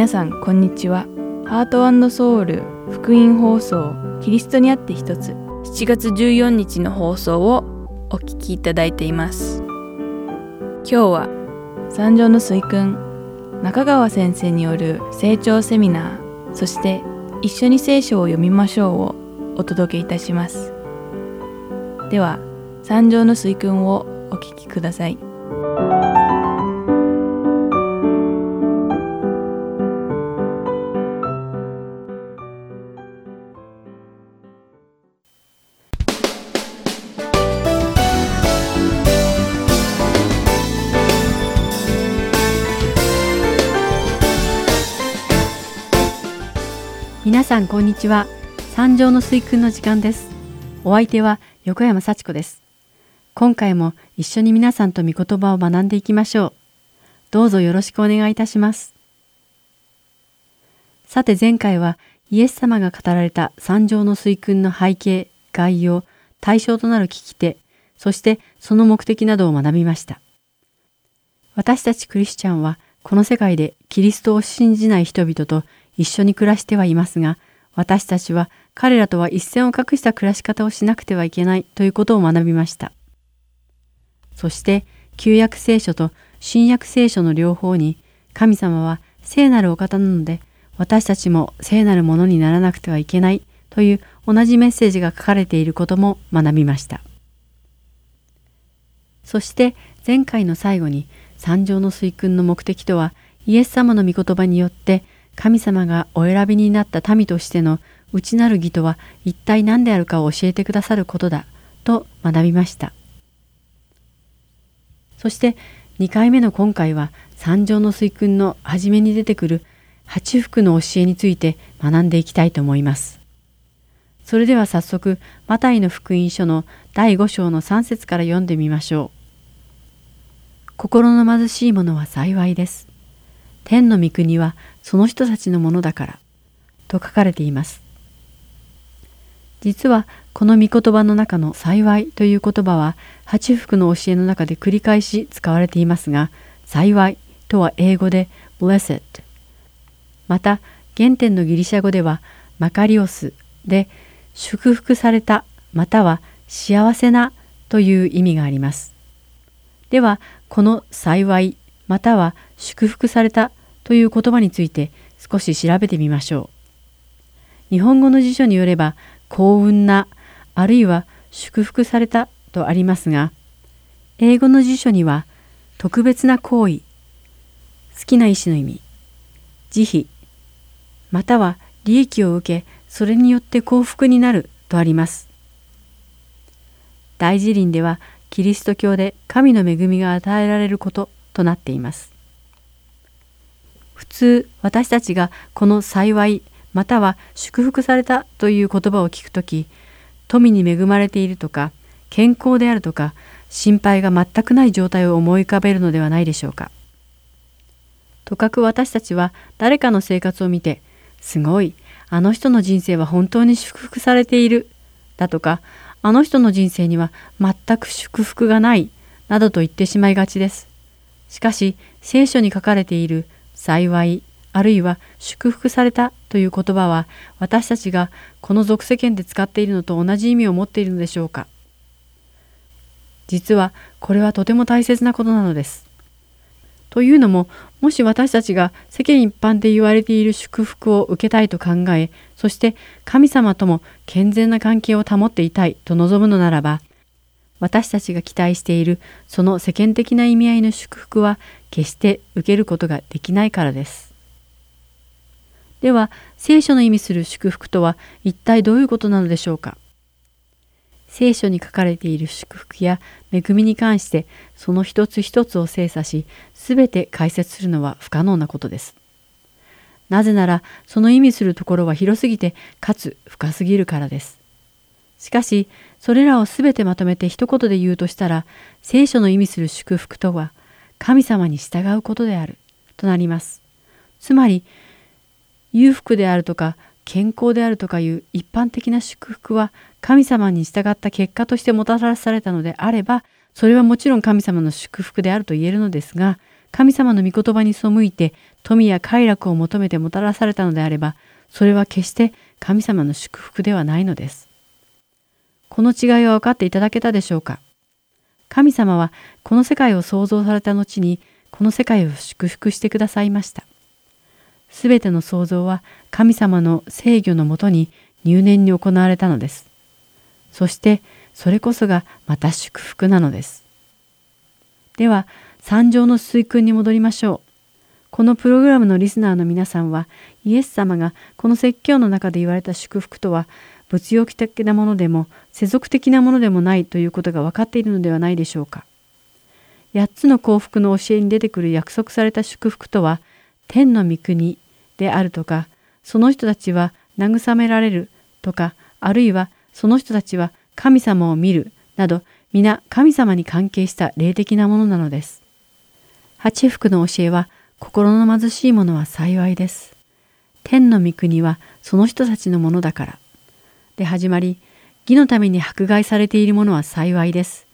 皆さんこんにちは。ハートソウル福音放送キリストにあって一つ。7月14日の放送をお聞きいただいています。今日は三条の水君中川先生による成長セミナーそして一緒に聖書を読みましょうをお届けいたします。では三条の水君をお聞きください。んこんにちは。三条の水訓の時間です。お相手は横山幸子です。今回も一緒に皆さんと御言葉を学んでいきましょう。どうぞよろしくお願いいたします。さて前回はイエス様が語られた三条の水訓の背景概要対象となる聞き手そしてその目的などを学びました。私たちクリスチャンはこの世界でキリストを信じない人々と一緒に暮らしてはいますが、私たちは彼らとは一線を画した暮らし方をしなくてはいけないということを学びました。そして、旧約聖書と新約聖書の両方に、神様は聖なるお方なので、私たちも聖なるものにならなくてはいけないという同じメッセージが書かれていることも学びました。そして前回の最後に三条の水訓の目的とはイエス様の御言葉によって神様がお選びになった民としての内なる義とは一体何であるかを教えてくださることだと学びました。そして2回目の今回は三条の水訓の初めに出てくる八福の教えについて学んでいきたいと思います。それでは早速マタイの福音書の第5章の3節から読んでみましょう。心の貧しい者は幸いです。天の御国はその人たちのものだからと書かれています。実はこの御言葉の中の幸いという言葉は八福の教えの中で繰り返し使われていますが幸いとは英語で blessed また原点のギリシャ語ではマカリオスで祝福されたまたは幸せなという意味があります。ではこの幸いまたは祝福されたという言葉について少し調べてみましょう。日本語の辞書によれば幸運なあるいは祝福されたとありますが英語の辞書には特別な行為好きな意志の意味慈悲または利益を受けそれによって幸福になるとあります。大辞林ではキリスト教で神の恵みが与えられることとなっています。普通私たちがこの幸いまたは祝福されたという言葉を聞くとき富に恵まれているとか健康であるとか心配が全くない状態を思い浮かべるのではないでしょうか。とかく私たちは誰かの生活を見てすごいあの人の人生は本当に祝福されているだとかあの人の人生には全く祝福がないなどと言ってしまいがちです。しかし聖書に書かれている幸いあるいは祝福されたという言葉は私たちがこの俗世間で使っているのと同じ意味を持っているのでしょうか実はこれはとても大切なことなのです。というのももし私たちが世間一般で言われている祝福を受けたいと考えそして神様とも健全な関係を保っていたいと望むのならば私たちが期待しているその世間的な意味合いの祝福は決して受けることができないからです。では聖書の意味する祝福とは一体どういうことなのでしょうか？聖書に書かれている祝福や恵みに関してその一つ一つを精査し全て解説するのは不可能なことです。なぜならその意味するところは広すぎてかつ深すぎるからです。しかしそれらを全てまとめて一言で言うとしたら聖書の意味する祝福とは神様に従うことであるとなります。つまり裕福であるとか健康であるとかいう一般的な祝福は神様に従った結果としてもたらされたのであればそれはもちろん神様の祝福であると言えるのですが神様の御言葉に背いて富や快楽を求めてもたらされたのであれば、それは決して神様の祝福ではないのです。この違いは分かっていただけたでしょうか？神様はこの世界を創造された後にこの世界を祝福してくださいました。すべての創造は神様の制御のもとに入念に行われたのです。そしてそれこそがまた祝福なのです。では、三条の水訓に戻りましょう。このプログラムのリスナーの皆さんは、イエス様がこの説教の中で言われた祝福とは、物欲的なものでも世俗的なものでもないということが分かっているのではないでしょうか。八つの幸福の教えに出てくる約束された祝福とは、天の御国であるとか、その人たちは慰められるとか、あるいはその人たちは神様を見るなど、皆神様に関係した霊的なものなのです。八福の教えは、心の貧しい者は幸いです。天の御国はその人たちのものだから。で始まり、義のために迫害されている者は幸いです。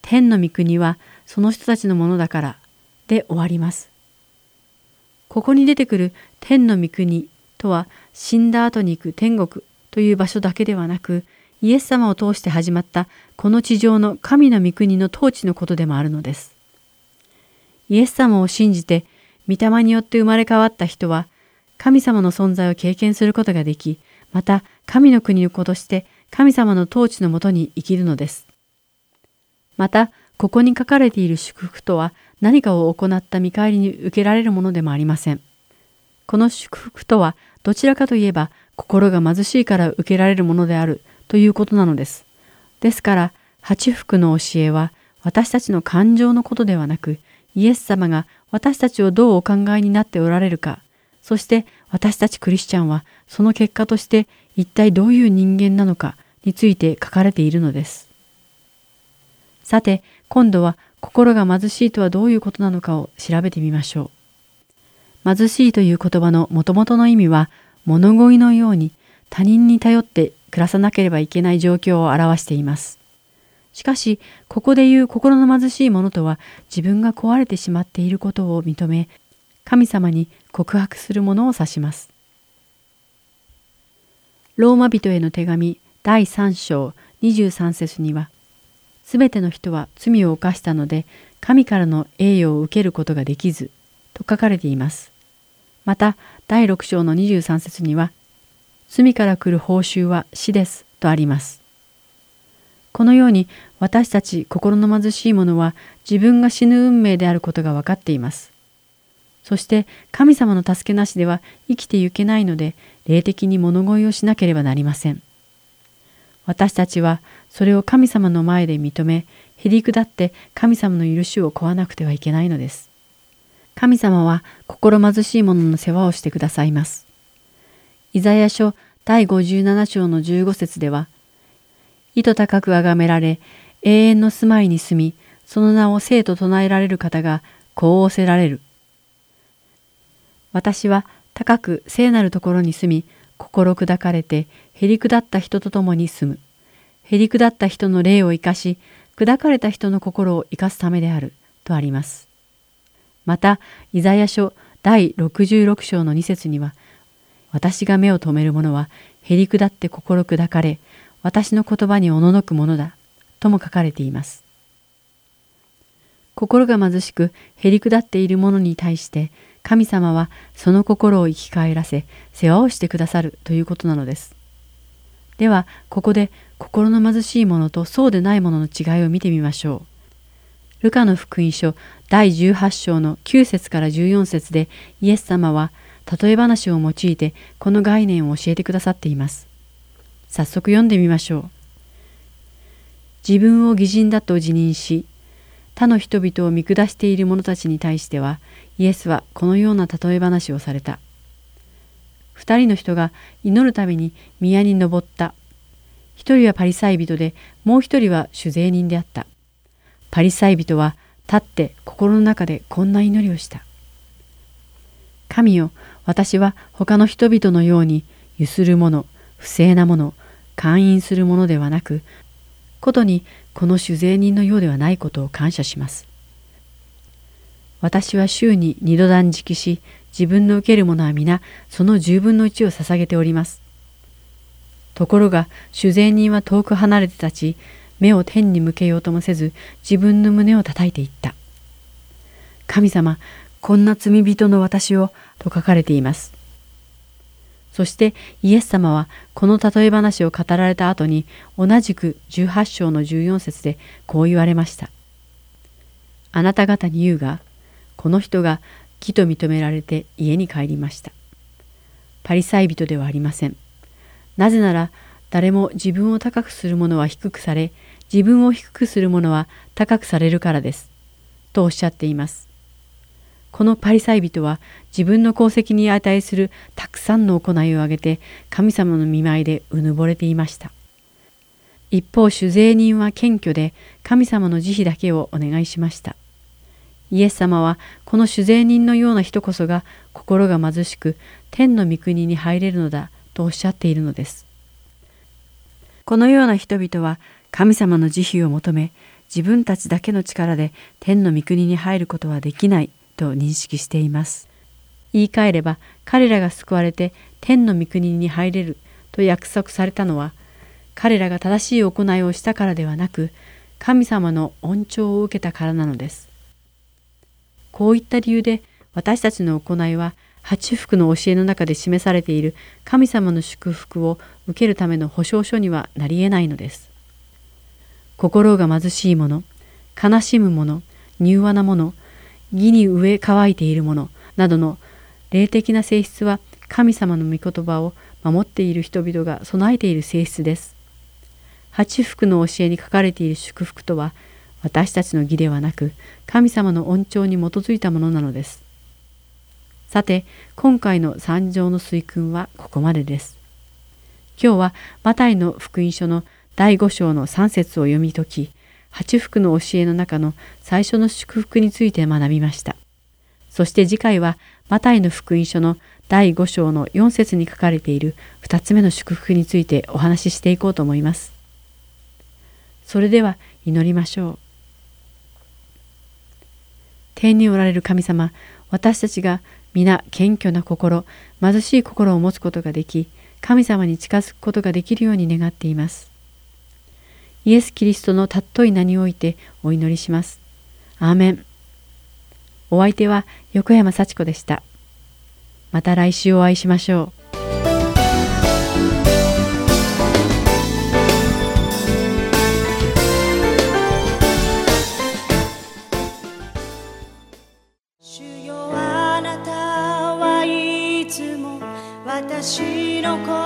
天の御国はその人たちのものだから。で終わります。ここに出てくる天の御国とは死んだ後に行く天国という場所だけではなく、イエス様を通して始まったこの地上の神の御国の統治のことでもあるのです。イエス様を信じて御霊によって生まれ変わった人は、神様の存在を経験することができ、また神の国の子として神様の統治のもとに生きるのです。また、ここに書かれている祝福とは何かを行った見返りに受けられるものでもありません。この祝福とはどちらかといえば心が貧しいから受けられるものであるということなのです。ですから、八福の教えは私たちの感情のことではなく、イエス様が私たちをどうお考えになっておられるか、そして私たちクリスチャンはその結果として一体どういう人間なのかについて書かれているのです。さて、今度は心が貧しいとはどういうことなのかを調べてみましょう。貧しいという言葉のもともとの意味は、物乞いのように他人に頼って暮らさなければいけない状況を表しています。しかし、ここで言う心の貧しいものとは、自分が壊れてしまっていることを認め、神様に告白するものを指します。ローマ人への手紙第3章23節には、すべての人は罪を犯したので、神からの栄誉を受けることができず、と書かれています。また、第6章の23節には、罪から来る報酬は死です、とあります。このように私たち心の貧しい者は自分が死ぬ運命であることが分かっています。そして神様の助けなしでは生きてゆけないので霊的に物乞いをしなければなりません。私たちはそれを神様の前で認め、へり下って神様の許しを請わなくてはいけないのです。神様は心貧しい者の世話をしてくださいます。イザヤ書第57章の15節では、意図高く崇められ、永遠の住まいに住み、その名を生と唱えられる方がこう仰せられる。私は高く聖なるところに住み、心砕かれて、へり下った人と共に住む。へり下った人の霊を生かし、砕かれた人の心を生かすためである。とあります。また、イザヤ書第66章の2節には、私が目を留める者は、へり下って心砕かれ、私の言葉におののくものだ、とも書かれています。心が貧しくへり下っている者に対して神様はその心を生き返らせ世話をしてくださるということなのです。ではここで心の貧しい者とそうでない者のの違いを見てみましょう。ルカの福音書第18章の9節から14節でイエス様は例え話を用いてこの概念を教えてくださっています。早速読んでみましょう。自分を義人だと自認し、他の人々を見下している者たちに対しては、イエスはこのような例え話をされた。二人の人が祈るために宮に登った。一人はパリサイ人で、もう一人は酒税人であった。パリサイ人は立って心の中でこんな祈りをした。神よ、私は他の人々のようにゆする者、不正なもの、勧誘するものではなく、ことにこの酒税人のようではないことを感謝します。私は週に二度断食し、自分の受けるものは皆その十分の一を捧げております。ところが主税人は遠く離れて立ち、目を天に向けようともせず、自分の胸を叩いていった。神様、こんな罪人の私を、と書かれています。そしてイエス様はこの例え話を語られた後に同じく18章の14節でこう言われました。あなた方に言うが、この人が義と認められて家に帰りました。パリサイ人ではありません。なぜなら誰も自分を高くする者は低くされ、自分を低くする者は高くされるからです。とおっしゃっています。このパリサイ人は自分の功績に値するたくさんの行いを挙げて神様の見舞いでうぬぼれていました。一方主税人は謙虚で神様の慈悲だけをお願いしました。イエス様はこの主税人のような人こそが心が貧しく天の御国に入れるのだとおっしゃっているのです。このような人々は神様の慈悲を求め自分たちだけの力で天の御国に入ることはできないと認識しています。言い換えれば彼らが救われて天の御国に入れると約束されたのは彼らが正しい行いをしたからではなく神様の恩寵を受けたからなのです。こういった理由で私たちの行いは八福の教えの中で示されている神様の祝福を受けるための保証書にはなり得ないのです。心が貧しい者、悲しむ者、柔和な者、義に植え乾いている者などの霊的な性質は神様の御言葉を守っている人々が備えている性質です。八福の教えに書かれている祝福とは私たちの義ではなく神様の恩寵に基づいたものなのです。さて、今回の三条の水訓はここまでです。今日はマタイの福音書の第5章の3節を読み解き、八福の教えの中の最初の祝福について学びました。そして次回はマタイの福音書の第5章の4節に書かれている2つ目の祝福についてお話ししていこうと思います。それでは祈りましょう。天におられる神様、私たちが皆謙虚な心、貧しい心を持つことができ、神様に近づくことができるように願っています。イエス・キリストの尊い名においてお祈りします。アーメン。お相手は横山幸子でした。また来週お会いしましょう。私の心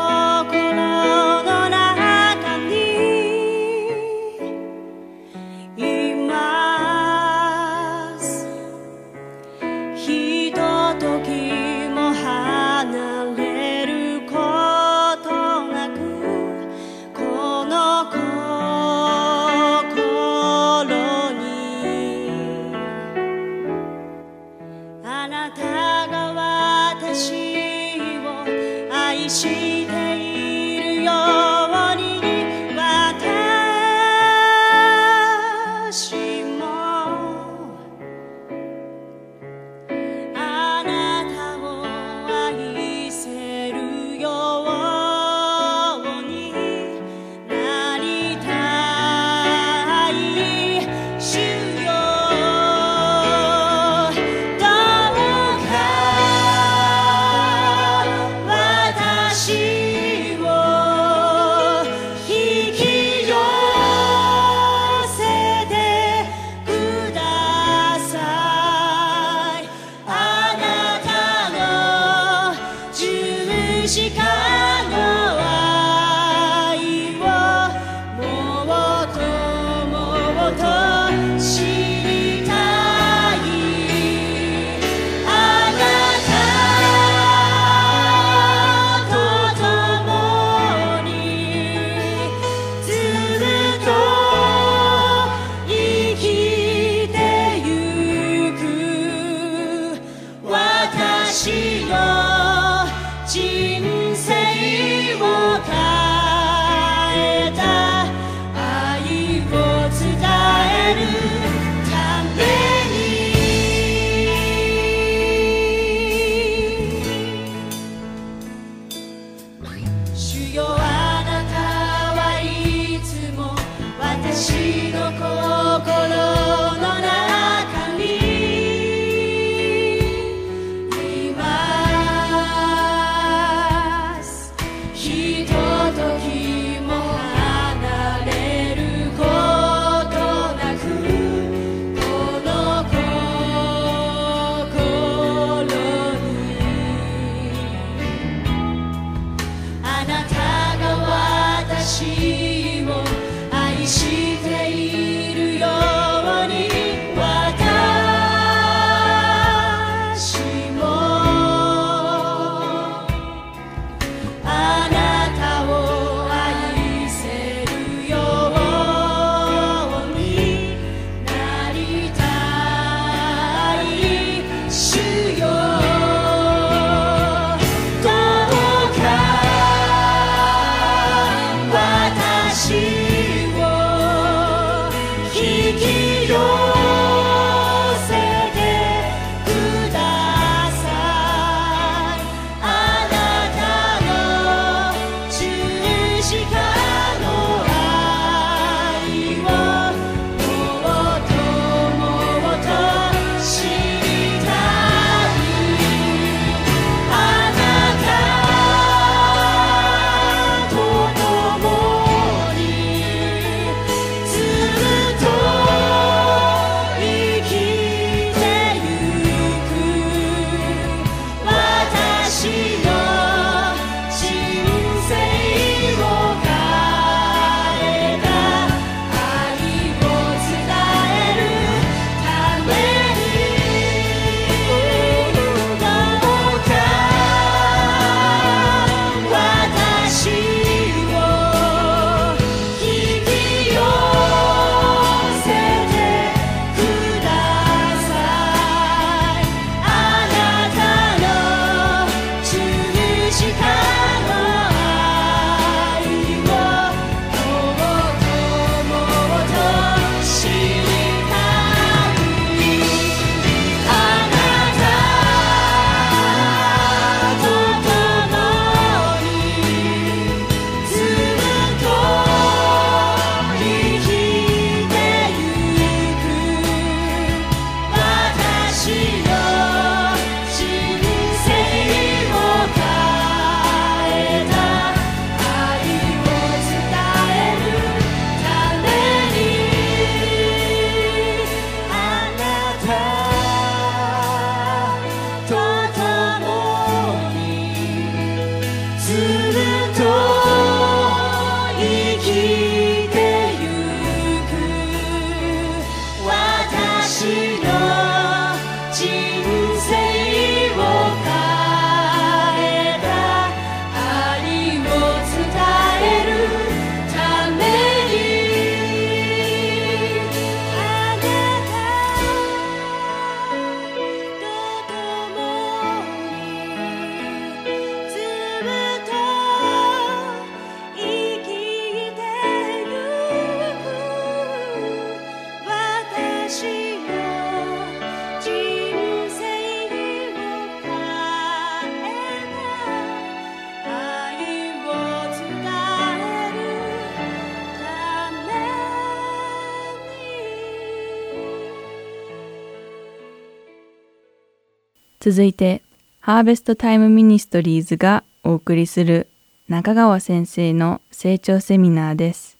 続いて、ハーベストタイムミニストリーズがお送りする中川先生の成長セミナーです。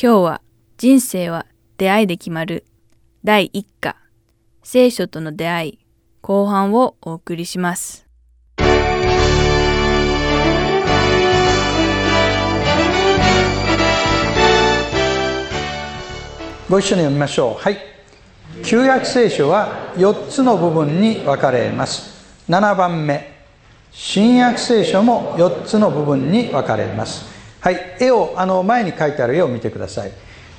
今日は人生は出会いで決まる第1課聖書との出会い後半をお送りします。ご一緒に読みましょう。はい。旧約聖書は4つの部分に分かれます。7番目。新約聖書も4つの部分に分かれます。はい。絵を、あの、前に書いてある絵を見てください。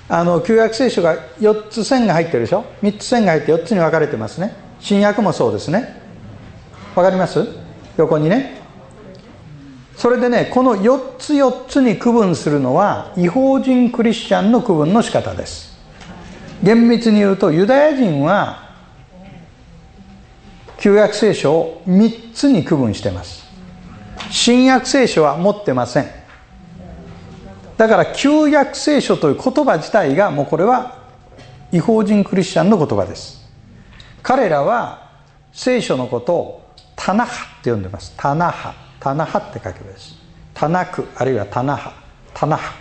あの、旧約聖書が4つ線が入ってるでしょ ?3 つ線が入って4つに分かれてますね。新約もそうですね。わかります？横にね。それでね、この4つ4つに区分するのは、違法人クリスチャンの区分の仕方です。厳密に言うとユダヤ人は旧約聖書を3つに区分してます。新約聖書は持ってません。だから旧約聖書という言葉自体がもうこれは違法人クリスチャンの言葉です。彼らは聖書のことをタナハって呼んでます。タナハ。タナハって書くです。タナク。あるいはタナハ。タナハ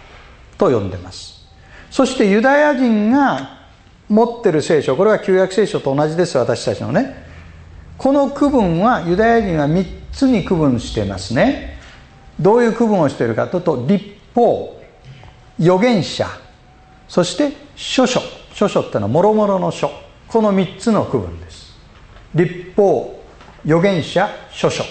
と呼んでます。そしてユダヤ人が持ってる聖書これは旧約聖書と同じです私たちのね。この区分はユダヤ人は3つに区分してますね。どういう区分をしているかというと立法預言者そして書書。書書ってのは諸々の書。この3つの区分です。立法預言者書書。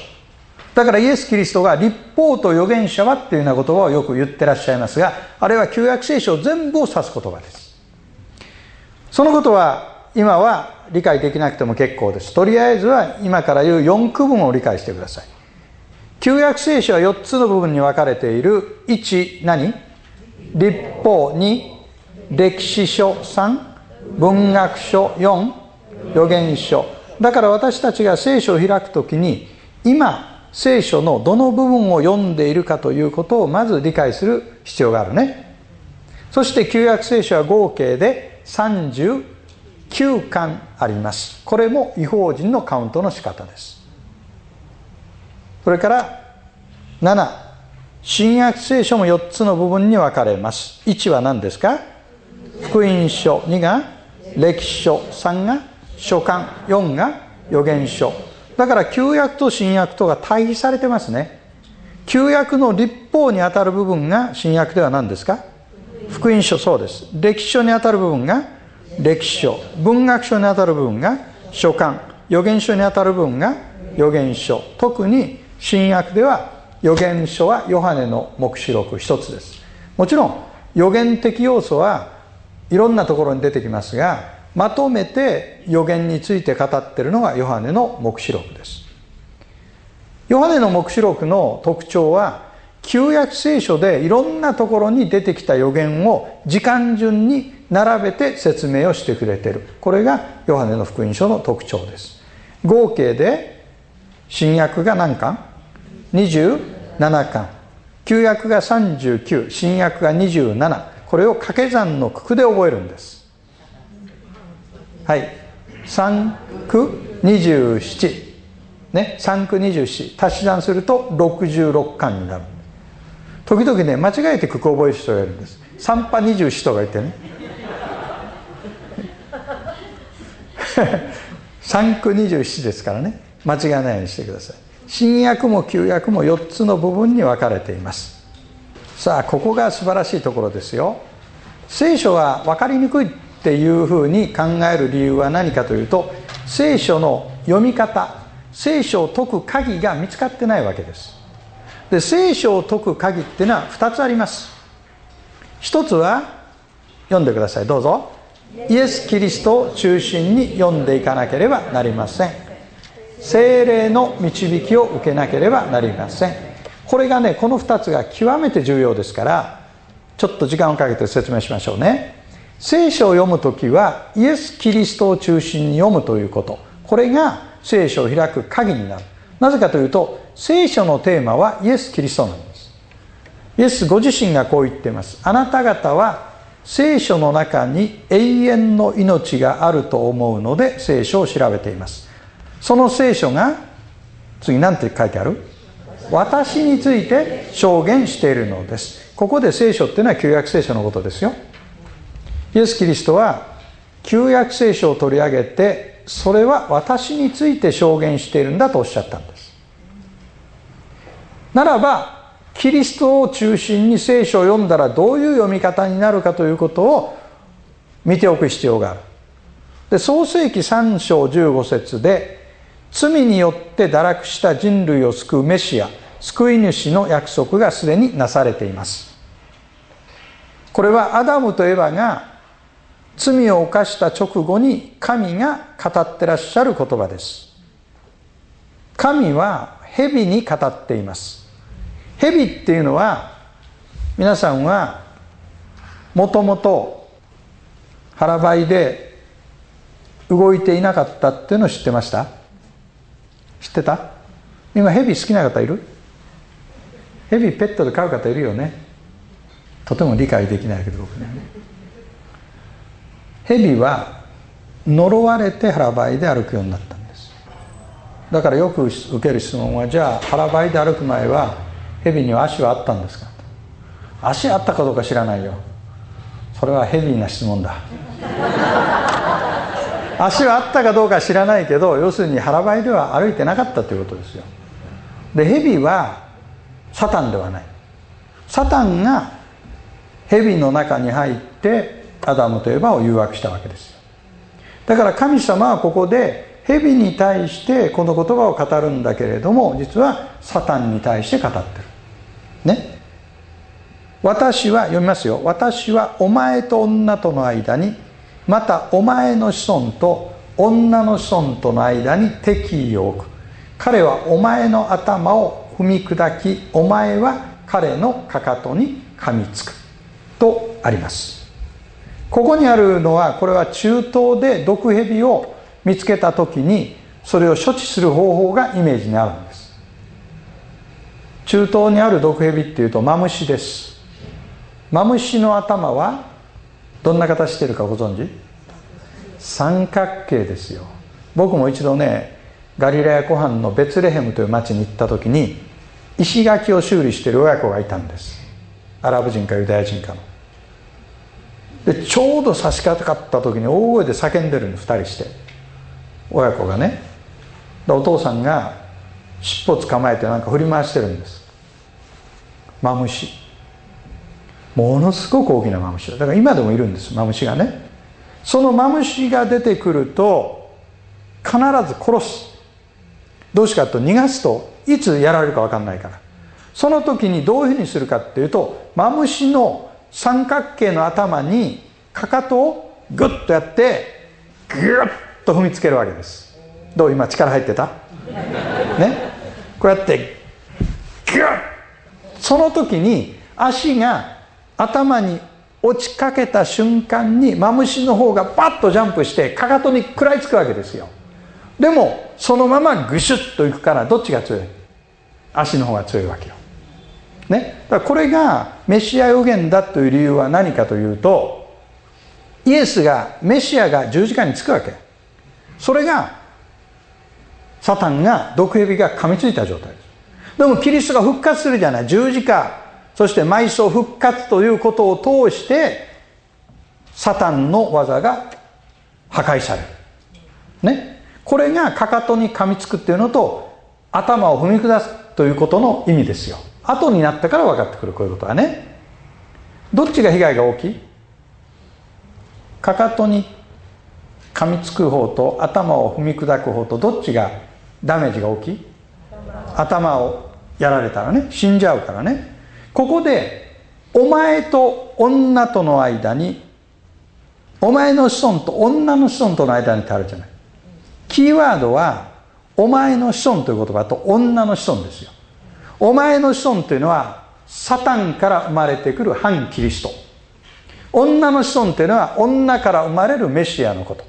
だからイエス・キリストが立法と預言者はっていうような言葉をよく言ってらっしゃいますがあれは旧約聖書全部を指す言葉です。そのことは今は理解できなくても結構です。とりあえずは今から言う4区分を理解してください。旧約聖書は4つの部分に分かれている。1何？立法2歴史書3文学書4預言書。だから私たちが聖書を開くときに今聖書のどの部分を読んでいるかということをまず理解する必要があるね。そして旧約聖書は合計で39巻あります。これも違法人のカウントの仕方です。それから7新約聖書も4つの部分に分かれます。1は何ですか？福音書2が歴史書3が書簡4が預言書。だから旧約と新約とが対比されてますね。旧約の立法にあたる部分が新約では何ですか？福音書そうです。歴史書にあたる部分が歴史書。文学書にあたる部分が書簡。預言書にあたる部分が預言書。特に新約では預言書はヨハネの黙示録一つです。もちろん予言的要素はいろんなところに出てきますがまとめて予言について語ってるのがヨハネの黙示録です。ヨハネの黙示録の特徴は旧約聖書でいろんなところに出てきた予言を時間順に並べて説明をしてくれている。これがヨハネの福音書の特徴です。合計で新約が何巻 ?27 巻。旧約が39新約が27これを掛け算の九で覚えるんです。はい。3区27ね。3区27足し算すると66巻になる時々ね間違えて九九覚える人がいるんです。3波24とか言ってね。3区27ですからね。間違えないようにしてください。新約も旧約も4つの部分に分かれています。さあここが素晴らしいところですよ。聖書は分かりにくいっていうふうに考える理由は何かというと聖書の読み方聖書を解く鍵が見つかってないわけです。で聖書を解く鍵っていうのは2つあります。一つは読んでください。どうぞ。イエス・キリストを中心に読んでいかなければなりません。精霊の導きを受けなければなりません。これがねこの2つが極めて重要ですからちょっと時間をかけて説明しましょうね。聖書を読む時はイエス・キリストを中心に読むということ。これが聖書を開く鍵になる。なぜかというと聖書のテーマはイエス・キリストなんです。イエスご自身がこう言っています。あなた方は聖書の中に永遠の命があると思うので聖書を調べています。その聖書が次何て書いてある？私について証言しているのです。ここで聖書っていうのは旧約聖書のことですよ。イエス・キリストは旧約聖書を取り上げてそれは私について証言しているんだとおっしゃったんです。ならばキリストを中心に聖書を読んだらどういう読み方になるかということを見ておく必要がある。で創世紀3章15節で罪によって堕落した人類を救うメシア救い主の約束がすでになされています。これはアダムとエバが罪を犯した直後に神が語ってらっしゃる言葉です。神は蛇に語っています。蛇っていうのは皆さんはもともと腹ばいで動いていなかったっていうのを知ってました？知ってた？今蛇好きな方いる？蛇ペットで飼う方いるよね。とても理解できないけど僕ね。蛇は呪われて腹ばいで歩くようになったんです。だからよく受ける質問はじゃあ腹ばいで歩く前は蛇には足はあったんですか？足あったかどうか知らないよ。それはヘビーな質問だ。足はあったかどうか知らないけど要するに腹ばいでは歩いてなかったということですよ。で蛇はサタンではない。サタンが蛇の中に入ってアダムとエバを誘惑したわけです。だから神様はここで蛇に対してこの言葉を語るんだけれども実はサタンに対して語ってる。ね。私は読みますよ。私はお前と女との間にまたお前の子孫と女の子孫との間に敵意を置く。彼はお前の頭を踏み砕きお前は彼のかかとに噛みつく。とあります。ここにあるのはこれは中東で毒蛇を見つけた時にそれを処置する方法がイメージにあるんです。中東にある毒蛇っていうとマムシです。マムシの頭はどんな形してるかご存知？三角形ですよ。僕も一度ねガリラヤ湖畔のベツレヘムという町に行った時に石垣を修理している親子がいたんです。アラブ人かユダヤ人かの。でちょうど差し掛かった時に大声で叫んでるの2人して。親子がね。でお父さんが尻尾捕まえてなんか振り回してるんです。マムシ。ものすごく大きなマムシだ。から今でもいるんですマムシがね。そのマムシが出てくると必ず殺す。どうしかと逃がすといつやられるか分かんないから。その時にどういうふうにするかっていうとマムシの三角形の頭にかかとをグッとやってグッと踏みつけるわけです。どう？今力入ってた？ね？こうやってグッ！その時に足が頭に落ちかけた瞬間にマムシの方がパッとジャンプしてかかとに食らいつくわけですよ。でもそのままグシュッといくからどっちが強い？足の方が強いわけよ。ね、だからこれがメシア予言だという理由は何かというとイエスがメシアが十字架につくわけ。それがサタンが毒蛇が噛みついた状態。ですでもキリストが復活するじゃない。十字架そして埋葬復活ということを通してサタンの技が破壊される。ね。これがかかとに噛みつくっていうのと頭を踏み下すということの意味ですよ。後になってから分かってくるこういうことはね。どっちが被害が大きい？かかとに噛みつく方と頭を踏み砕く方とどっちがダメージが大きい？頭をやられたらね。死んじゃうからね。ここでお前と女との間にお前の子孫と女の子孫との間にってあるじゃない。キーワードはお前の子孫という言葉と女の子孫ですよ。お前の子孫というのはサタンから生まれてくる反キリスト。女の子孫というのは女から生まれるメシアのこと。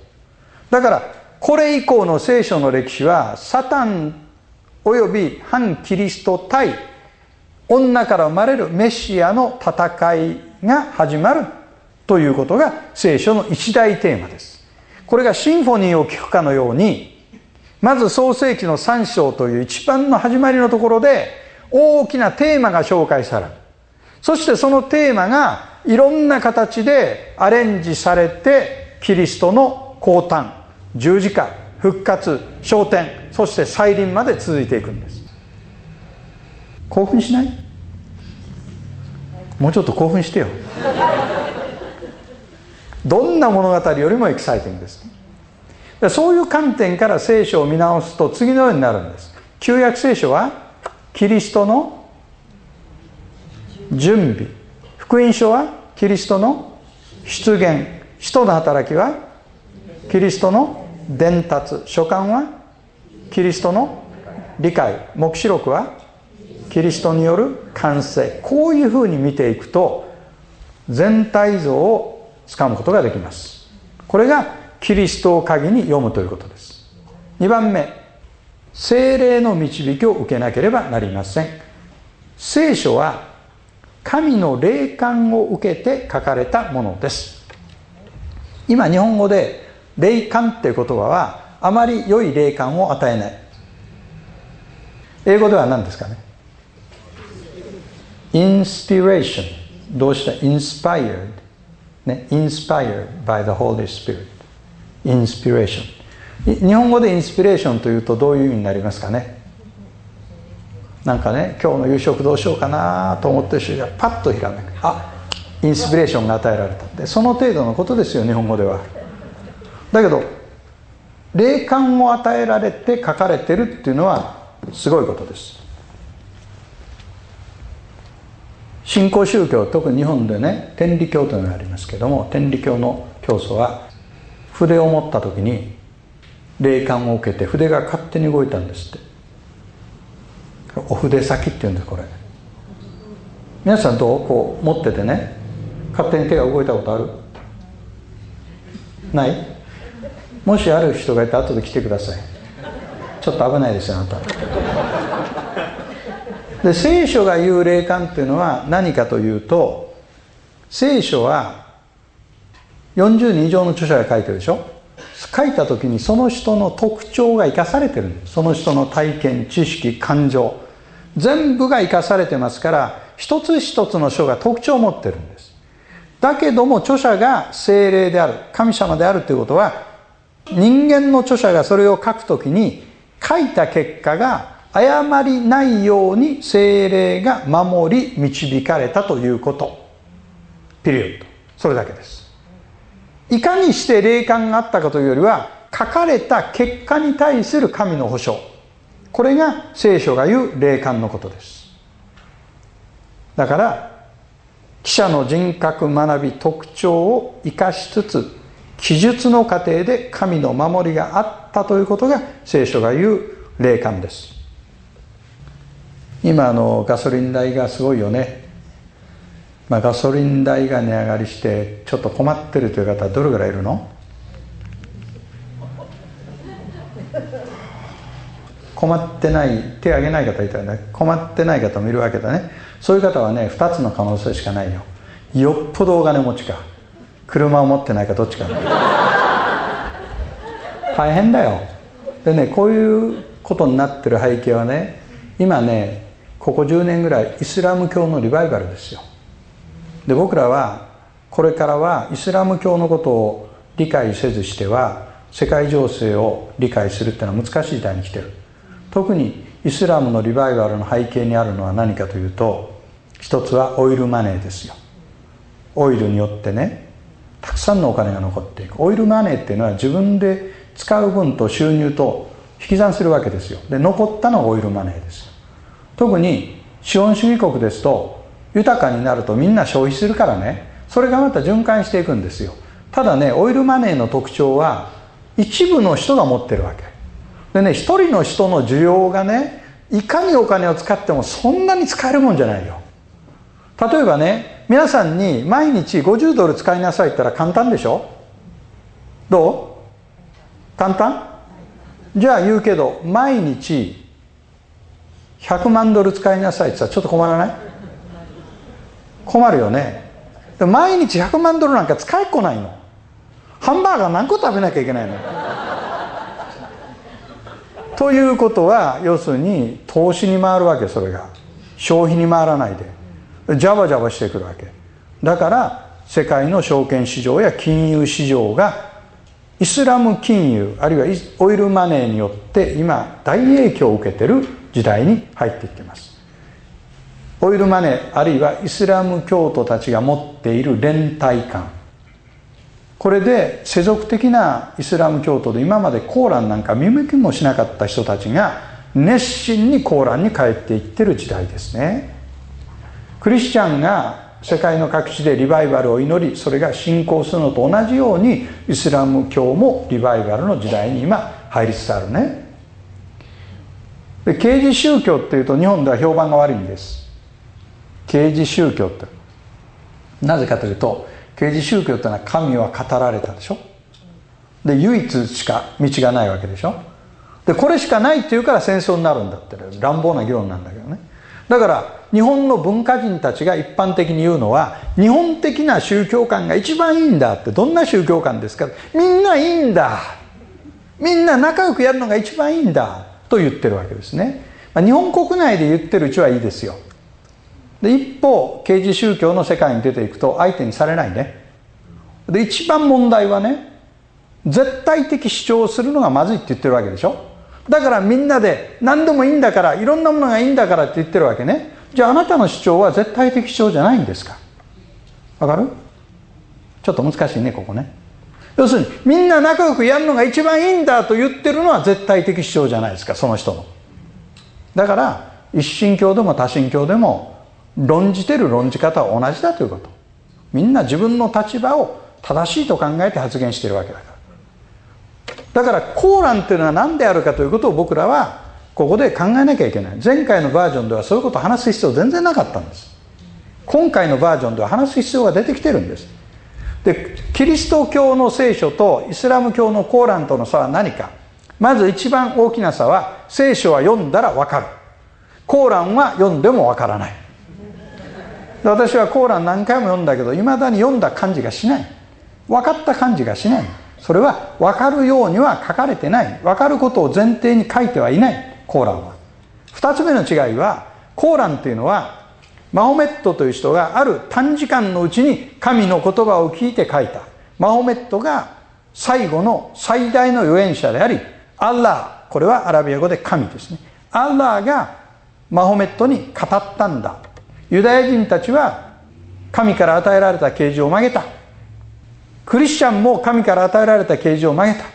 だからこれ以降の聖書の歴史はサタンおよび反キリスト対女から生まれるメシアの戦いが始まるということが聖書の一大テーマです。これがシンフォニーを聴くかのようにまず創世紀の3章という一番の始まりのところで大きなテーマが紹介される。そしてそのテーマがいろんな形でアレンジされてキリストの降誕十字架復活昇天そして再臨まで続いていくんです。興奮しない？もうちょっと興奮してよ。どんな物語よりもエキサイティングです。そういう観点から聖書を見直すと次のようになるんです。旧約聖書はキリストの準備。福音書はキリストの出現。使徒の働きはキリストの伝達。書簡はキリストの理解。黙示録はキリストによる完成。こういうふうに見ていくと全体像をつかむことができます。これがキリストを鍵に読むということです。2番目。精霊の導きを受けなければなりません。聖書は神の霊感を受けて書かれたものです。今日本語で霊感っていう言葉はあまり良い霊感を与えない。英語では何ですかね？インスピレーションどうした inspired ね inspired by the Holy Spirit インスピレーション日本語でインスピレーションというとどういう意味になりますかね？なんかね今日の夕食どうしようかなと思ってる人がパッとひらめく。あインスピレーションが与えられたでその程度のことですよ日本語では。だけど霊感を与えられて書かれてるっていうのはすごいことです。新興宗教特に日本でね天理教というのがありますけども天理教の教祖は筆を持った時に霊感を受けて筆が勝手に動いたんですって。お筆先っていうんですこれ。皆さんどうこう持っててね。勝手に手が動いたことある？ない？もしある人がいたら後で来てください。ちょっと危ないですよあなた。で聖書が言う霊感っていうのは何かというと聖書は40人以上の著者が書いてるでしょ？書いた時にその人の特徴が生かされてるんですその人の体験知識感情。全部が生かされてますから一つ一つの書が特徴を持ってるんです。だけども著者が精霊である神様であるということは人間の著者がそれを書くときに書いた結果が誤りないように精霊が守り導かれたということ。ピリオド。それだけです。いかにして霊感があったかというよりは書かれた結果に対する神の保証。これが聖書が言う霊感のことです。だから記者の人格学び特徴を生かしつつ記述の過程で神の守りがあったということが聖書が言う霊感です。今あのガソリン代がすごいよね、まあ、ガソリン代が値上がりしてちょっと困ってるという方はどれぐらいいるの？困ってない手を挙げない方いたらね。困ってない方もいるわけだね。そういう方はね2つの可能性しかないよ。よっぽどお金持ちか。車を持ってないかどっちか大変だよ。でねこういうことになってる背景はね今ねここ10年ぐらいイスラム教のリバイバルですよ。で僕らはこれからはイスラム教のことを理解せずしては世界情勢を理解するっていうのは難しい時代に来てる。特にイスラムのリバイバルの背景にあるのは何かというと一つはオイルマネーですよ。オイルによってねたくさんのお金が残っていく。オイルマネーっていうのは自分で使う分と収入と引き算するわけですよ。で残ったのがオイルマネーです特に資本主義国ですと豊かになるとみんな消費するからね。それがまた循環していくんですよ。ただねオイルマネーの特徴は一部の人が持ってるわけ。でね一人の人の需要がねいかにお金を使ってもそんなに使えるもんじゃないよ。例えばね皆さんに毎日50ドル使いなさいって言ったら簡単でしょ？どう？簡単？じゃあ言うけど毎日100万ドル使いなさいって言ったらちょっと困らない？困るよね。毎日100万ドルなんか使いっこないの。ハンバーガー何個食べなきゃいけないの。ということは要するに投資に回るわけそれが。消費に回らないで。ジャバジャバしてくるわけ。だから世界の証券市場や金融市場がイスラム金融あるいはオイルマネーによって今大影響を受けてる時代に入っていってます。オイルマネーあるいはイスラム教徒たちが持っている連帯感。これで世俗的なイスラム教徒で今までコーランなんか見向きもしなかった人たちが熱心にコーランに帰っていってる時代ですね。クリスチャンが世界の各地でリバイバルを祈りそれが進行するのと同じようにイスラム教もリバイバルの時代に今入りつつあるね。で刑事宗教っていうと日本では評判が悪いんです。刑事宗教って。なぜかというと刑事宗教ってのは神は語られたでしょ。で唯一しか道がないわけでしょ。でこれしかないっていうから戦争になるんだって。乱暴な議論なんだけどね。だから日本の文化人たちが一般的に言うのは日本的な宗教観が一番いいんだって。どんな宗教観ですかみんないいんだ。みんな仲良くやるのが一番いいんだと言ってるわけですね、まあ、日本国内で言ってるうちはいいですよ。で一方刑事宗教の世界に出ていくと相手にされないね。で一番問題はね絶対的主張をするのがまずいって言ってるわけでしょ。だからみんなで何でもいいんだからいろんなものがいいんだからって言ってるわけね。じゃああなたの主張は絶対的主張じゃないんですか。わかる？ちょっと難しいねここね。要するにみんな仲良くやるのが一番いいんだと言ってるのは絶対的主張じゃないですかその人の。だから一神教でも多神教でも論じてる論じ方は同じだということ。みんな自分の立場を正しいと考えて発言してるわけだから。だからコーランっていうのは何であるかということを僕らはここで考えなきゃいけない。前回のバージョンではそういうことを話す必要全然なかったんです。今回のバージョンでは話す必要が出てきてるんです。でキリスト教の聖書とイスラム教のコーランとの差は何か。まず一番大きな差は聖書は読んだら分かる。コーランは読んでも分からない。私はコーラン何回も読んだけどいまだに読んだ感じがしない。分かった感じがしない。それは分かるようには書かれてない。分かることを前提に書いてはいないコーランは。2つ目の違いはコーランっていうのはマホメットという人がある短時間のうちに神の言葉を聞いて書いた。マホメットが最後の最大の預言者でありアッラーこれはアラビア語で神ですね。アッラーがマホメットに語ったんだ。ユダヤ人たちは神から与えられた啓示を曲げた。クリスチャンも神から与えられた啓示を曲げた。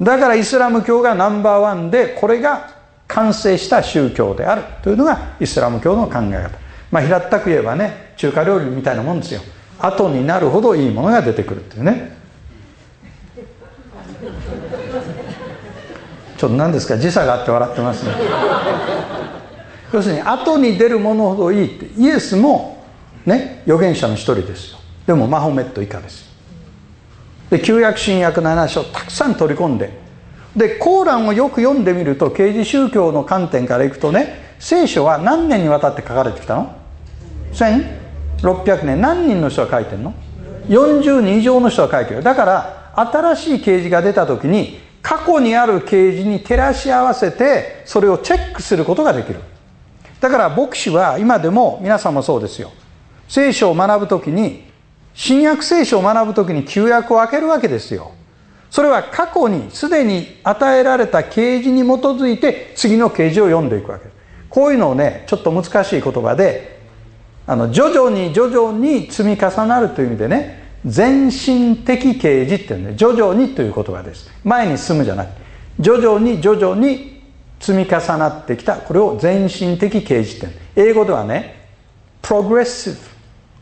だからイスラム教がナンバーワンでこれが完成した宗教である。というのがイスラム教の考え方。まあ平ったく言えばね中華料理みたいなもんですよ。後になるほどいいものが出てくるっていうね。ちょっと何ですか？時差があって笑ってますね。要するに後に出るものほどいいってイエスもね預言者の一人ですよ。でもマホメット以下ですで旧約新約7章たくさん取り込んででコーランをよく読んでみると刑事宗教の観点からいくとね聖書は何年にわたって書かれてきたの？1600年。何人の人が書いてんの？40人以上の人が書いてる。だから新しい啓示が出た時に過去にある啓示に照らし合わせてそれをチェックすることができる。だから牧師は今でも皆さんもそうですよ。聖書を学ぶ時に新約聖書を学ぶ時に旧約を開けるわけですよ。それは過去にすでに与えられた啓示に基づいて次の啓示を読んでいくわけ。ですこういうのをねちょっと難しい言葉であの徐々に徐々に積み重なるという意味でね全身的啓示っていうね徐々にという言葉です。前に進むじゃなくて徐々に徐々に積み重なってきた。これを全身的啓示って英語ではね progressive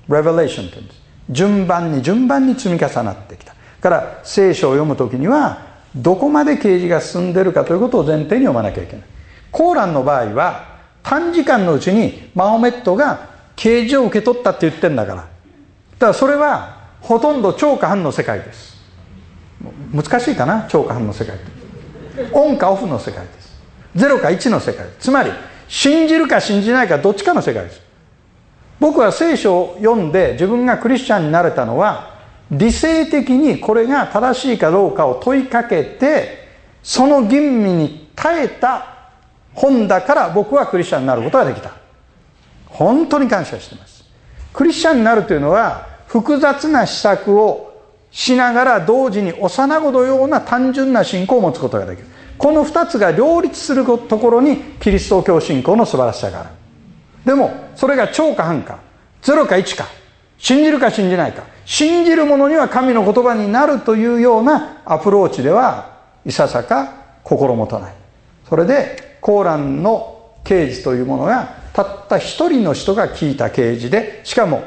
revelation って言うんです順番に順番に積み重なってきた。から聖書を読む時にはどこまで啓示が進んでるかということを前提に読まなきゃいけない。コーランの場合は短時間のうちにマホメットが啓示を受け取ったって言ってんだから。ただそれはほとんど超過半の世界です。難しいかな？超過半の世界って。オンかオフの世界0か1の世界。つまり信じるか信じないかどっちかの世界です。僕は聖書を読んで自分がクリスチャンになれたのは理性的にこれが正しいかどうかを問いかけてその吟味に耐えた本だから僕はクリスチャンになることができた。本当に感謝しています。クリスチャンになるというのは複雑な施策をしながら同時に幼子のような単純な信仰を持つことができる。この2つが両立するところにキリスト教信仰の素晴らしさがある。でもそれが超か半か0か1か。信じるか信じないか。信じる者には神の言葉になるというようなアプローチではいささか心もとない。それでコーランの啓示というものがたった一人の人が聞いた啓示でしかも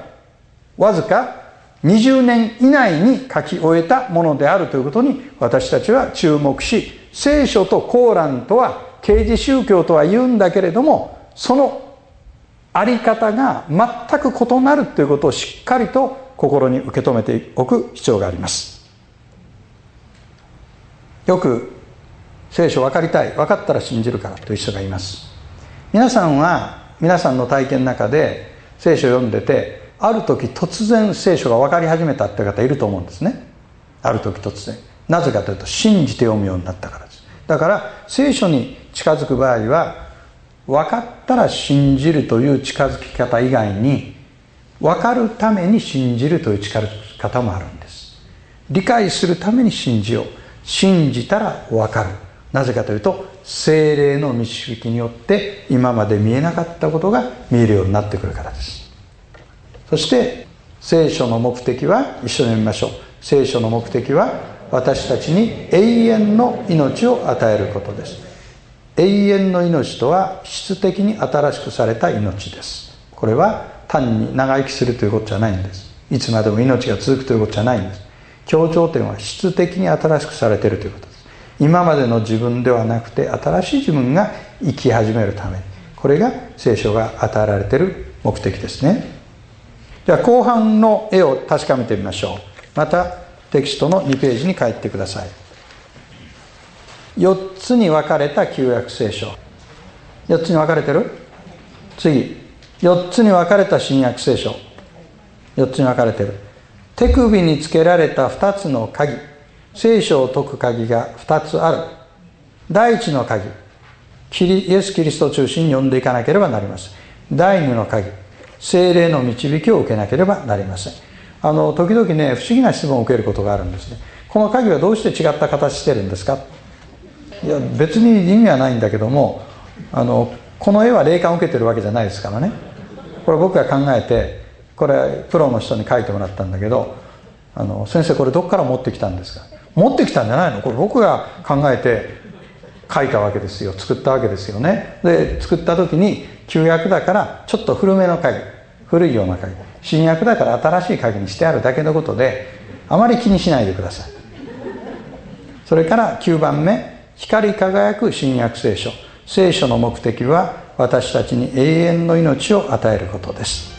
わずか20年以内に書き終えたものであるということに私たちは注目し聖書とコーランとは啓示宗教とは言うんだけれどもそのあり方が全く異なるということをしっかりと心に受け止めておく。必要がありますよく聖書分かりたい分かったら信じるからという人がいます。皆さんは皆さんの体験の中で聖書を読んでてある時突然聖書が分かり始めたって方いると思うんですね。ある時突然。なぜかというと信じて読むようになったからです。だから聖書に近づく場合は分かったら信じるという近づき方以外に分かるために信じるという近づき方もあるんです。理解するために信じよう。信じたら分かる。なぜかというと精霊の導きによって今まで見えなかったことが見えるようになってくるからです。そして聖書の目的は一緒に読みましょう。聖書の目的は私たちに永遠の命を与えることです。永遠の命とは質的に新しくされた命です。これは単に長生きするということじゃないんです。いつまでも命が続くということじゃないんです。強調点は質的に新しくされているということです。今までの自分ではなくて新しい自分が生き始めるために。これが聖書が与えられている目的ですね。では後半の絵を確かめてみましょう。またテキストの2ページに帰ってください。4つに分かれた旧約聖書。4つに分かれてる？次。4つに分かれた新約聖書。4つに分かれてる。手首につけられた2つの鍵。聖書を解く鍵が2つある。第一の鍵。キリイエス・キリストを中心に読んでいかなければなりません第二の鍵。精霊の導きを受けなければなりません。あの時々ね不思議な質問を受けることがあるんですね。この鍵はどうして違った形してるんですか？いや別に意味はないんだけどもあのこの絵は霊感を受けてるわけじゃないですからね。これ僕が考えてこれプロの人に書いてもらったんだけどあの先生これどこから持ってきたんですか？持ってきたんじゃないの？これ僕が考えて書いたわけですよ。作ったわけですよね。で作った時に旧約だからちょっと古めの鍵古いような鍵新約だから新しい鍵にしてあるだけのことであまり気にしないでください。それから9番目。光り輝く新約聖書。聖書の目的は私たちに永遠の命を与えることです。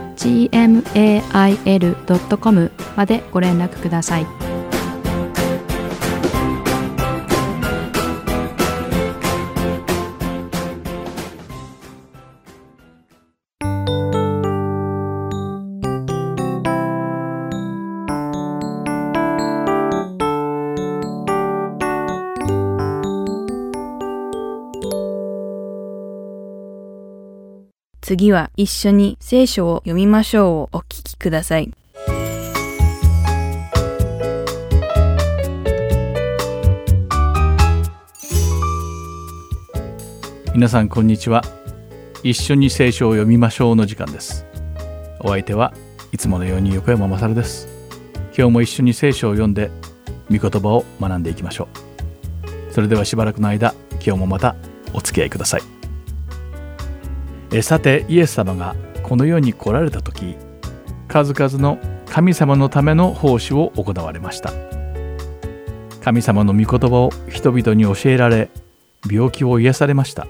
gmail.com までご連絡ください。次は一緒に聖書を読みましょうをお聞きください。皆さんこんにちは。一緒に聖書を読みましょうの時間です。お相手はいつものように横山まさるです。今日も一緒に聖書を読んで御言葉を学んでいきましょう。それではしばらくの間今日もまたお付き合いください。えさてイエス様がこの世に来られた時数々の神様のための奉仕を行われました。神様の御言葉を人々に教えられ病気を癒されました。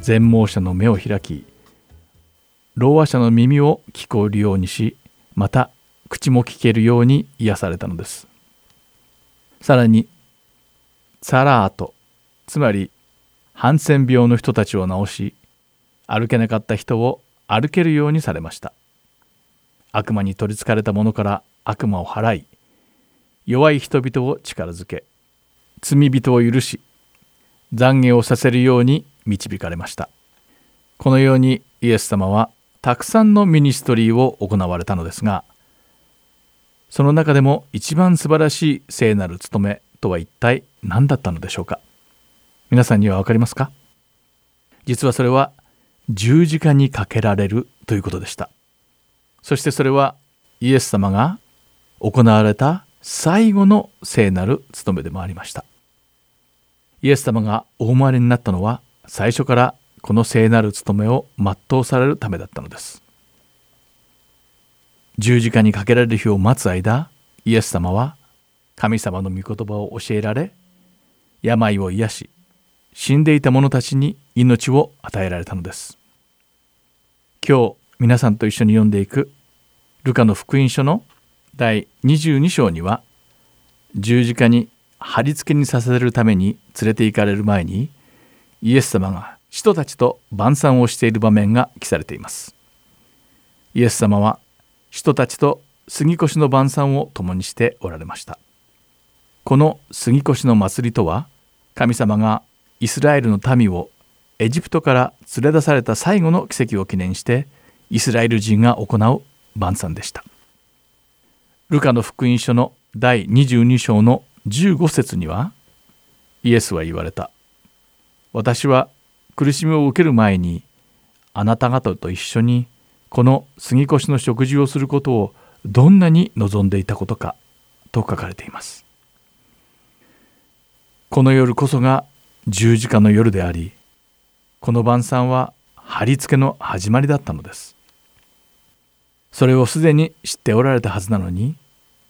全盲者の目を開きろう話者の耳を聞こえるようにしまた口も聞けるように癒されたのです。さらにサラートつまりハンセン病の人たちを治し歩けなかった人を歩けるようにされました。悪魔に取りつかれた者から悪魔を払い弱い人々を力づけ罪人を許し懺悔をさせるように導かれました。このようにイエス様はたくさんのミニストリーを行われたのですがその中でも一番素晴らしい聖なる務めとは一体何だったのでしょうか？皆さんには分かりますか？実はそれは十字架にかけられるということでした。そしてそれはイエス様が行われた最後の聖なる務めでもありました。イエス様がお生まれになったのは最初からこの聖なる務めを全うされるためだったのです。十字架にかけられる日を待つ間イエス様は神様の御言葉を教えられ病を癒し死んでいた者たちに命を与えられたのです。今日皆さんと一緒に読んでいくルカの福音書の第22章には十字架に貼り付けにさせるために連れて行かれる前にイエス様が人たちと晩餐をしている場面が記されています。イエス様は人たちと杉越の晩餐を共にしておられました。この杉越の祭りとは神様がイスラエルの民をエジプトから連れ出された最後の奇跡を記念してイスラエル人が行う晩餐でした。ルカの福音書の第22章の15節にはイエスは言われた。私は苦しみを受ける前にあなた方と一緒にこの杉越の食事をすることをどんなに望んでいたことかと書かれています。この夜こそが十字架の夜でありこの晩餐は貼り付けの始まりだったのです。それをすでに知っておられたはずなのに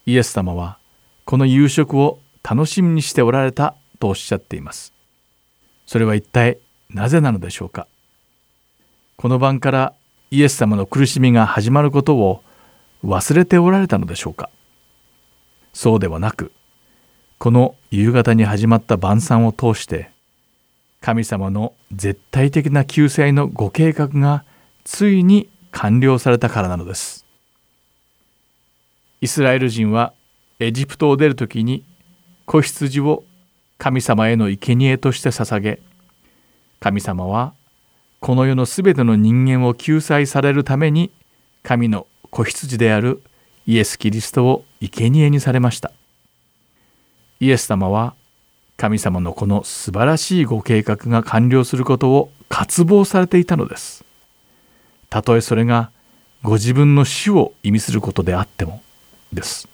イエス様はこの夕食を楽しみにしておられたとおっしゃっています。それは一体なぜなのでしょうか。この晩からイエス様の苦しみが始まることを忘れておられたのでしょうか。そうではなくこの夕方に始まった晩餐を通して神様の絶対的な救済のご計画がついに完了されたからなのです。イスラエル人はエジプトを出る時に子羊を神様への生贄として捧げ神様はこの世のすべての人間を救済されるために神の子羊であるイエス・キリストを生贄にされました。イエス様は神様のこの素晴らしいご計画が完了することを渇望されていたのです。たとえそれがご自分の死を意味することであってもです。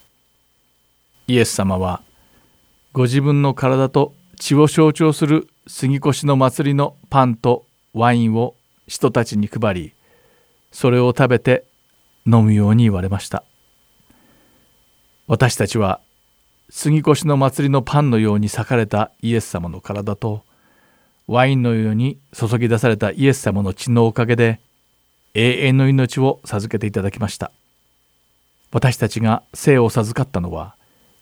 イエス様はご自分の体と血を象徴する杉越の祭りのパンとワインを人たちに配りそれを食べて飲むように言われました。私たちは杉越の祭りのパンのように裂かれたイエス様の体とワインのように注ぎ出されたイエス様の血のおかげで永遠の命を授けていただきました。私たちが生を授かったのは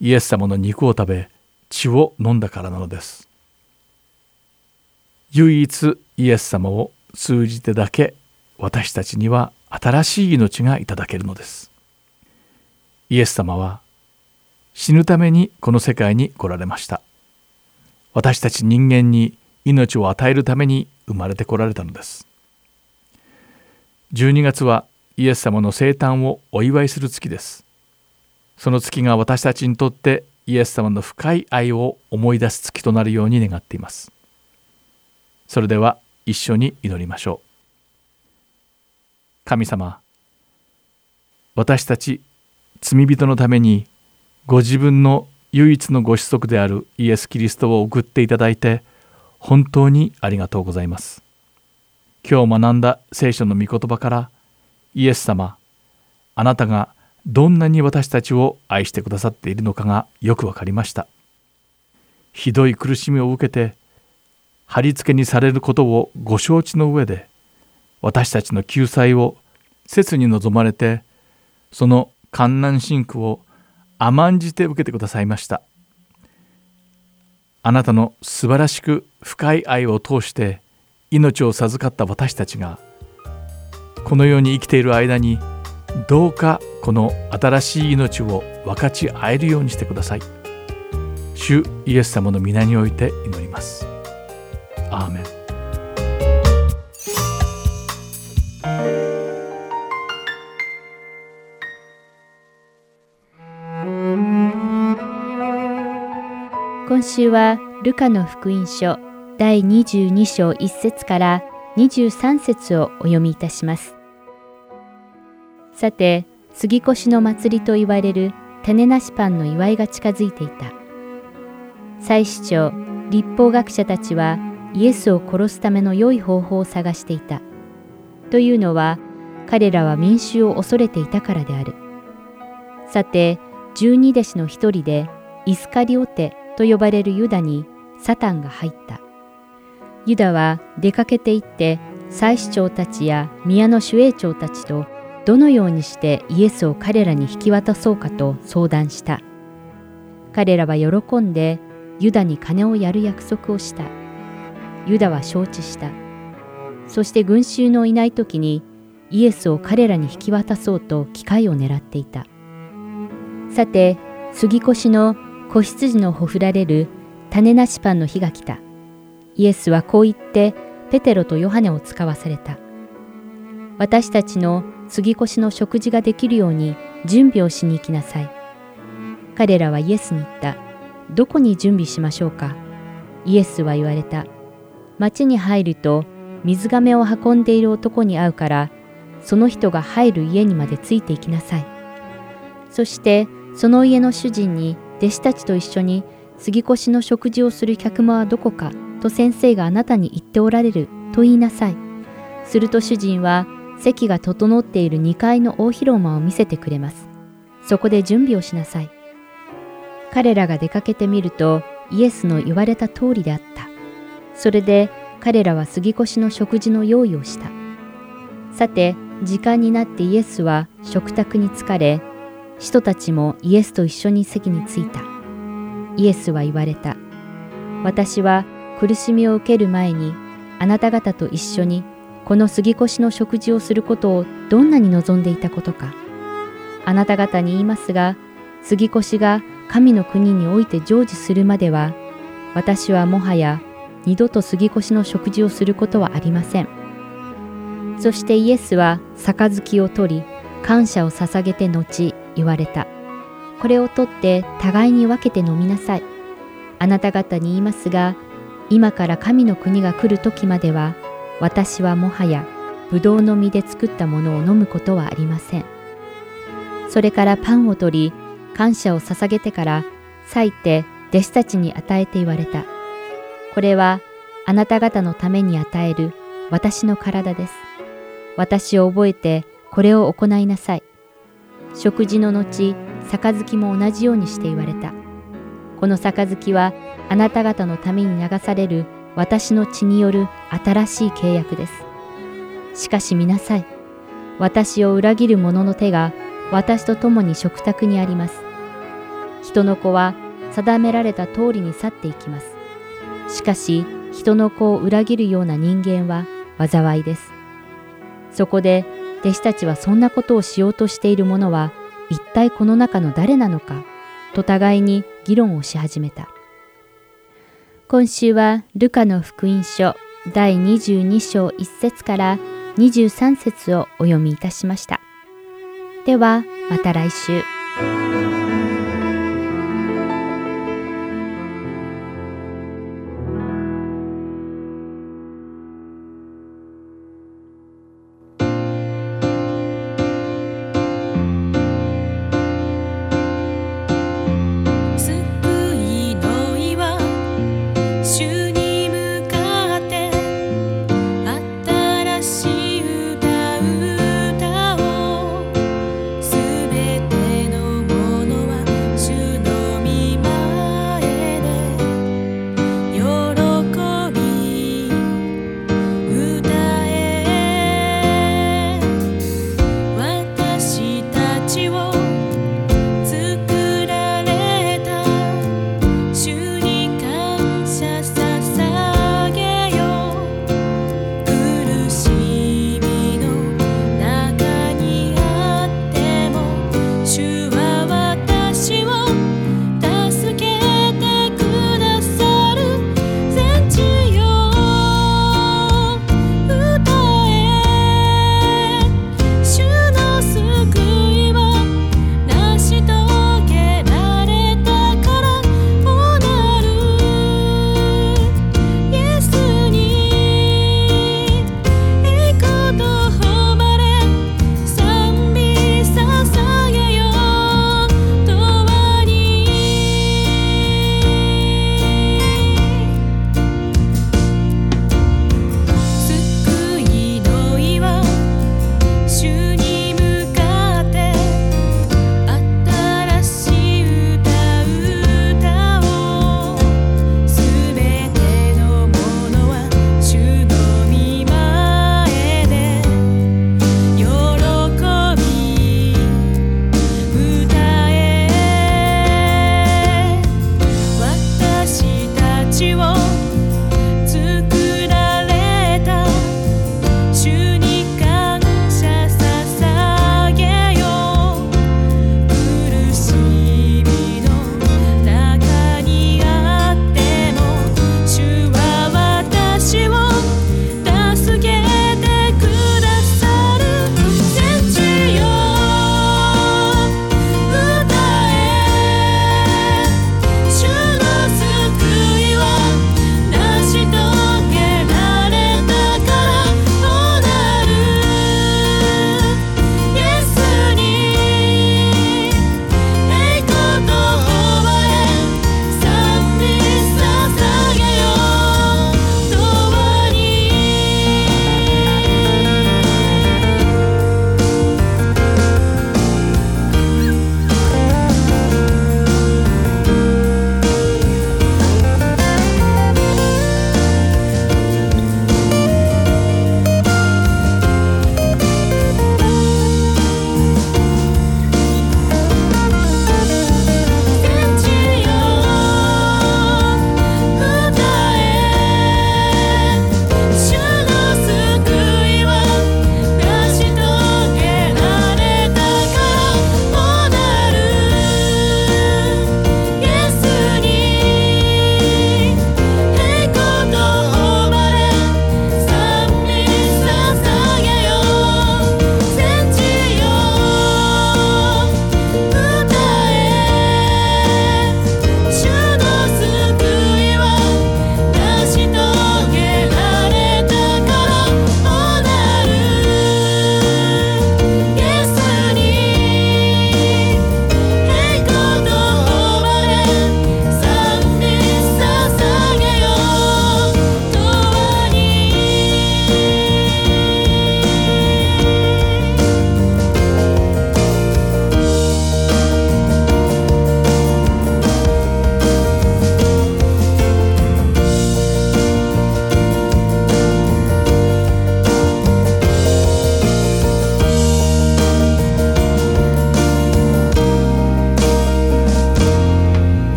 イエス様の肉を食べ血を飲んだからなのです。唯一イエス様を通じてだけ私たちには新しい命がいただけるのです。イエス様は死ぬためにこの世界に来られました。私たち人間に命を与えるために生まれてこられたのです。12月はイエス様の生誕をお祝いする月です。その月が私たちにとってイエス様の深い愛を思い出す月となるように願っています。それでは一緒に祈りましょう。神様私たち罪人のためにご自分の唯一のご子息であるイエス・キリストを送っていただいて本当にありがとうございます。今日学んだ聖書の御言葉からイエス様あなたがどんなに私たちを愛してくださっているのかがよくわかりました。ひどい苦しみを受けて貼り付けにされることをご承知の上で私たちの救済を切に望まれてその観難信苦を甘んじて受けてくださいました。あなたの素晴らしく深い愛を通して命を授かった私たちがこの世に生きている間にどうかこの新しい命を分かち合えるようにしてください。主イエス様の皆において祈ります。アーメン。今週はルカの福音書第22章1節から23節をお読みいたします。さて、杉越の祭りと言われる種なしパンの祝いが近づいていた。祭司長、立法学者たちはイエスを殺すための良い方法を探していた。というのは、彼らは民衆を恐れていたからである。さて、十二弟子の一人で、イスカリオテと呼ばれるユダにサタンが入った。ユダは出かけて行って祭司長たちや宮の守衛長たちとどのようにしてイエスを彼らに引き渡そうかと相談した。彼らは喜んでユダに金をやる約束をした。ユダは承知した。そして群衆のいない時にイエスを彼らに引き渡そうと機会を狙っていた。さて、杉越の子羊のほふられる種なしパンの日が来た。イエスはこう言ってペテロとヨハネを使わされた。私たちの杉越しの食事ができるように準備をしに行きなさい。彼らはイエスに言った。どこに準備しましょうか？イエスは言われた。町に入ると水亀を運んでいる男に会うから、その人が入る家にまでついて行きなさい。そしてその家の主人に弟子たちと一緒に杉越の食事をする客間はどこかと先生があなたに言っておられると言いなさい。すると主人は席が整っている2階の大広間を見せてくれます。そこで準備をしなさい。彼らが出かけてみるとイエスの言われた通りであった。それで彼らは杉越の食事の用意をした。さて、時間になってイエスは食卓に疲れ、使徒たちもイエスと一緒に席に着いた。イエスは言われた。私は苦しみを受ける前にあなた方と一緒にこの杉越の食事をすることをどんなに望んでいたことか。あなた方に言いますが、杉越が神の国において成就するまでは、私はもはや二度と杉越の食事をすることはありません。そしてイエスは杯を取り、感謝を捧げて後言われた。これを取って互いに分けて飲みなさい。あなた方に言いますが、今から神の国が来る時までは、私はもはやブドウの実で作ったものを飲むことはありません。それからパンを取り、感謝を捧げてから裂いて弟子たちに与えて言われた。これはあなた方のために与える私の体です。私を覚えてこれを行いなさい。食事の後、杯も同じようにして言われた。この杯はあなた方のために流される私の血による新しい契約です。しかし見なさい。私を裏切る者の手が私と共に食卓にあります。人の子は定められた通りに去っていきます。しかし人の子を裏切るような人間は災いです。そこで弟子たちはそんなことをしようとしている者は一体この中の誰なのかと互いに議論をし始めた。今週はルカの福音書第22章1節から23節をお読みいたしました。ではまた来週。